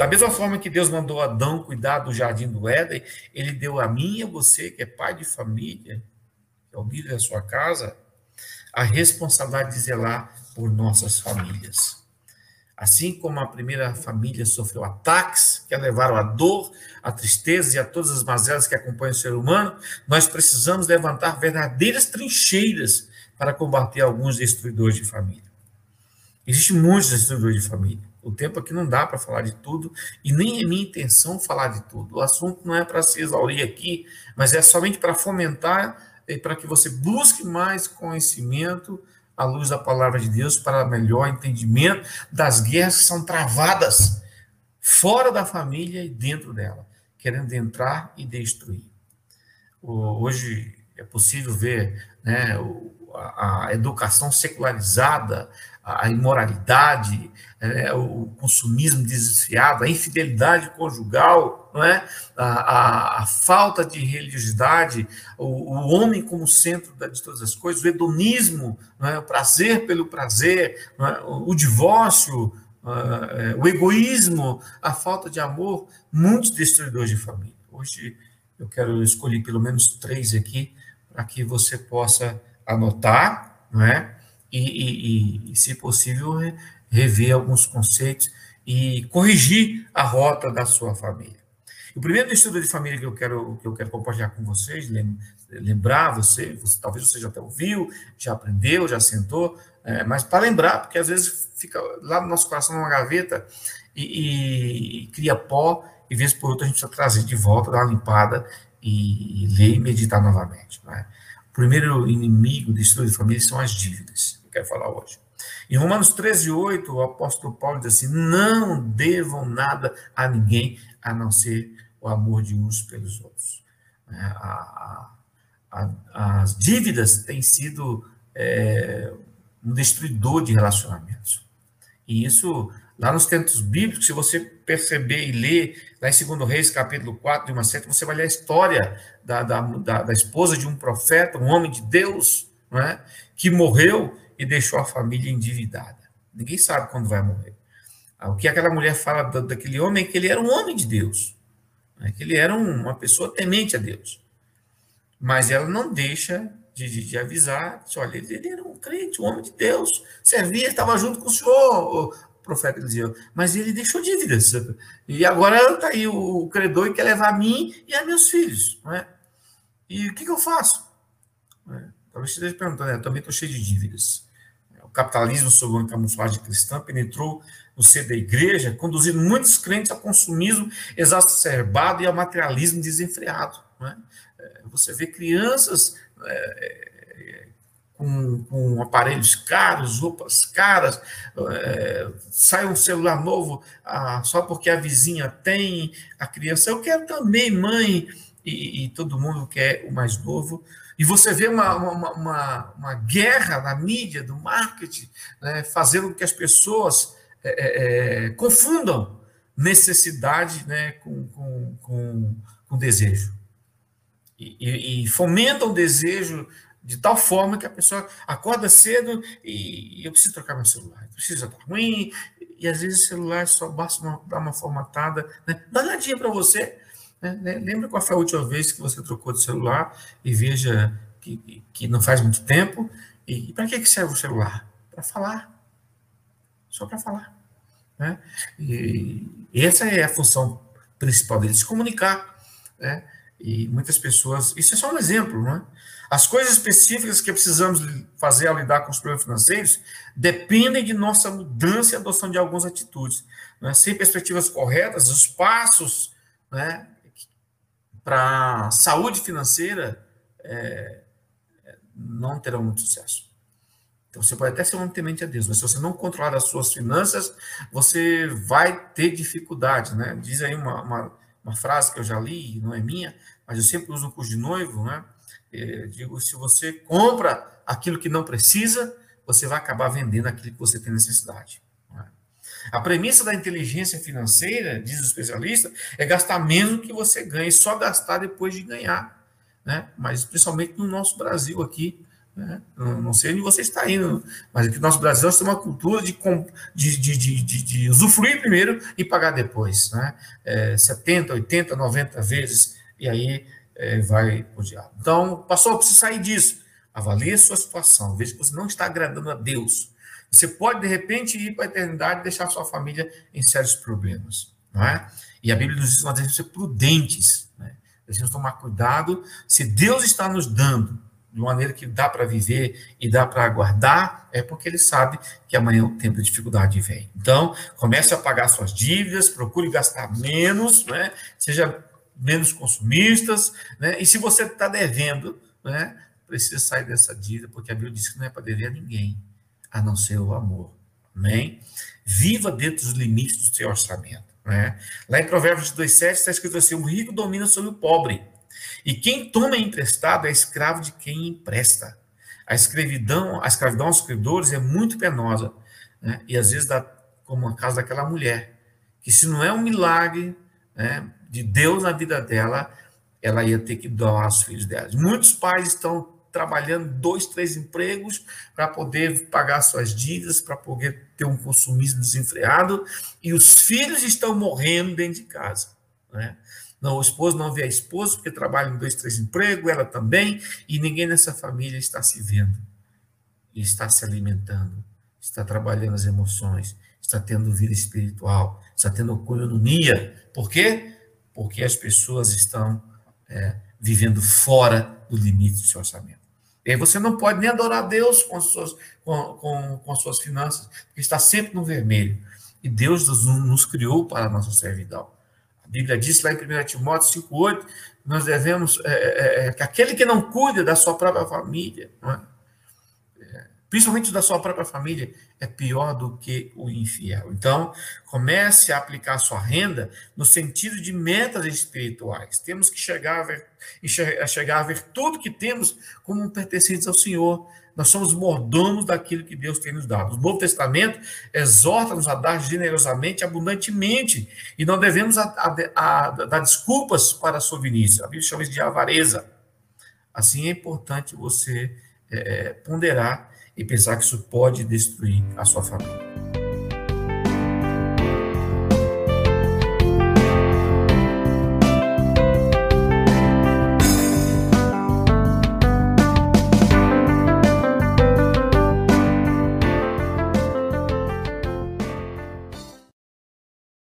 Da mesma forma que Deus mandou Adão cuidar do jardim do Éden, ele deu a mim e a você, que é pai de família, que é o líder da sua casa, a responsabilidade de zelar por nossas famílias. Assim como a primeira família sofreu ataques que a levaram à dor, à tristeza e a todas as mazelas que acompanham o ser humano, nós precisamos levantar verdadeiras trincheiras para combater alguns destruidores de família. Existem muitos destruidores de família. O tempo aqui não dá para falar de tudo e nem é minha intenção falar de tudo. O assunto não é para se exaurir aqui, mas é somente para fomentar e para que você busque mais conhecimento à luz da palavra de Deus para melhor entendimento das guerras que são travadas fora da família e dentro dela, querendo entrar e destruir. Hoje é possível ver né, a educação secularizada, a imoralidade, é, o consumismo desviado, a infidelidade conjugal, não é? a, a, a falta de religiosidade, o, o, homem como centro de todas as coisas, o hedonismo, é? o prazer pelo prazer, é? o, o, divórcio, é, o egoísmo, a falta de amor, muitos destruidores de família. Hoje eu quero escolher pelo menos três aqui para que você possa anotar, não é? E, e, e, se possível, rever alguns conceitos e corrigir a rota da sua família. O primeiro estudo de família que eu quero, que eu quero compartilhar com vocês, lembrar você, você talvez você já até ouviu, já aprendeu, já sentou, é, mas para lembrar, porque às vezes fica lá no nosso coração numa gaveta e, e, e cria pó, e vez por outra a gente precisa trazer de volta, dar uma limpada e, e ler e meditar novamente. É? O primeiro inimigo do estudo de família são as dívidas, que eu quero falar hoje. Em Romanos 13, 8, o apóstolo Paulo diz assim: Não devam nada a ninguém a não ser o amor de uns pelos outros. É, a, a, as dívidas têm sido é, um destruidor de relacionamentos. E isso, lá nos tempos bíblicos, se você perceber e ler, lá em 2 Reis, capítulo 4, de uma sete, você vai ler a história da, da, da, da esposa de um profeta, um homem de Deus, não é? que morreu e deixou a família endividada. Ninguém sabe quando vai morrer. O que aquela mulher fala daquele homem é que ele era um homem de Deus, né? que ele era uma pessoa temente a Deus. Mas ela não deixa de, de, de avisar, olha, ele, ele, era um crente, um homem de Deus, servia, estava junto com o senhor, profeta dizia, mas ele deixou dívidas. E agora está aí o credor e quer levar a mim e a meus filhos. Não é? E o que, que eu faço? É, talvez você esteja perguntando, né? eu também estou cheio de dívidas o capitalismo sob uma camuflagem cristã penetrou no seio da igreja, conduzindo muitos crentes ao consumismo exacerbado e ao materialismo desenfreado. É? é? Você vê crianças é, com, com, aparelhos caros, roupas caras, é, sai um celular novo ah, só porque a vizinha tem, a criança, eu quero também, mãe, e, e todo mundo quer o mais novo, e você vê uma, uma, uma, uma guerra na mídia, do marketing, né, fazendo com que as pessoas é, é, confundam necessidade né, com, com, com, com desejo. E, e, e, fomentam o desejo de tal forma que a pessoa acorda cedo e, eu preciso trocar meu celular, precisa estar ruim, e às vezes o celular só basta uma, dar uma formatada, né? uma para você, né? Lembra qual foi a última vez que você trocou de celular e veja que, que não faz muito tempo. E, e para que, que serve o celular? Para falar. Só para falar. Né? E, e essa é a função principal dele, se comunicar. Né? E muitas pessoas. Isso é só um exemplo, não é? As coisas específicas que precisamos fazer ao lidar com os problemas financeiros dependem de nossa mudança e adoção de algumas atitudes. Né? Sem perspectivas corretas, os passos né, para saúde financeira é, não terão muito sucesso. Então, você pode até ser um temente a Deus, mas se você não controlar as suas finanças, você vai ter dificuldade, né? Diz aí uma, uma, uma frase que eu já li, não é minha, mas eu sempre uso no curso de noivo, né? Eu digo, se você compra aquilo que não precisa, você vai acabar vendendo aquilo que você tem necessidade. A premissa da inteligência financeira, diz o especialista, é gastar menos do que você ganha e só gastar depois de ganhar. Né? Mas principalmente no nosso Brasil aqui, Né? Não sei onde você está indo, mas aqui no nosso Brasil nós temos uma cultura de, de, de, de, de usufruir primeiro e pagar depois. Né? É, 70, 80, 90 vezes, e aí é, vai o diabo. Então, pastor, precisa sair disso. Avalie a sua situação, veja que você não está agradando a Deus. Você pode, de repente, ir para a eternidade e deixar sua família em sérios problemas. Não é? E a Bíblia nos diz que nós devemos ser prudentes. Né? Devemos tomar cuidado. Se Deus está nos dando de maneira que dá para viver e dá para aguardar, é porque ele sabe que amanhã o tempo de dificuldade vem. Então, comece a pagar suas dívidas, procure gastar menos, né? seja menos consumistas, né? e se você está devendo, né? precisa sair dessa dívida, porque a Bíblia diz que não é para dever a ninguém, a não ser o amor. Amém? Viva dentro dos limites do seu orçamento. Né? Lá em Provérbios 2,7 está escrito assim: o rico domina sobre o pobre e quem toma emprestado é escravo de quem empresta. A escravidão, a escravidão aos credores é muito penosa, né? e às vezes dá como a casa daquela mulher, que se não é um milagre né, de Deus na vida dela, ela ia ter que doar os filhos dela. Muitos pais estão trabalhando dois, três empregos para poder pagar suas dívidas, para poder ter um consumismo desenfreado, e os filhos estão morrendo dentro de casa. Né? Não, o esposo não vê a esposa porque trabalha em dois, três empregos, ela também, e ninguém nessa família está se vendo, está se alimentando, está trabalhando as emoções, está tendo vida espiritual, está tendo coinonia. Por quê? Porque as pessoas estão é, vivendo fora do limite do seu orçamento. E aí você não pode nem adorar Deus com as suas, com, com, com as suas finanças, porque está sempre no vermelho. E Deus nos, nos criou para a nossa servidão. Bíblia diz lá em 1 Timóteo 5,8, nós devemos, é, é, é, que aquele que não cuida da sua própria família, é? É, principalmente da sua própria família, é pior do que o infiel. Então, comece a aplicar a sua renda no sentido de metas espirituais. Temos que chegar a ver, chegar a ver tudo que temos como pertencentes ao Senhor nós somos mordomos daquilo que Deus tem nos dado. O Novo Testamento exorta-nos a dar generosamente, abundantemente, e não devemos a, a, dar desculpas para a sovinícia. A Bíblia chama isso de avareza. Assim é importante você é, ponderar e pensar que isso pode destruir a sua família.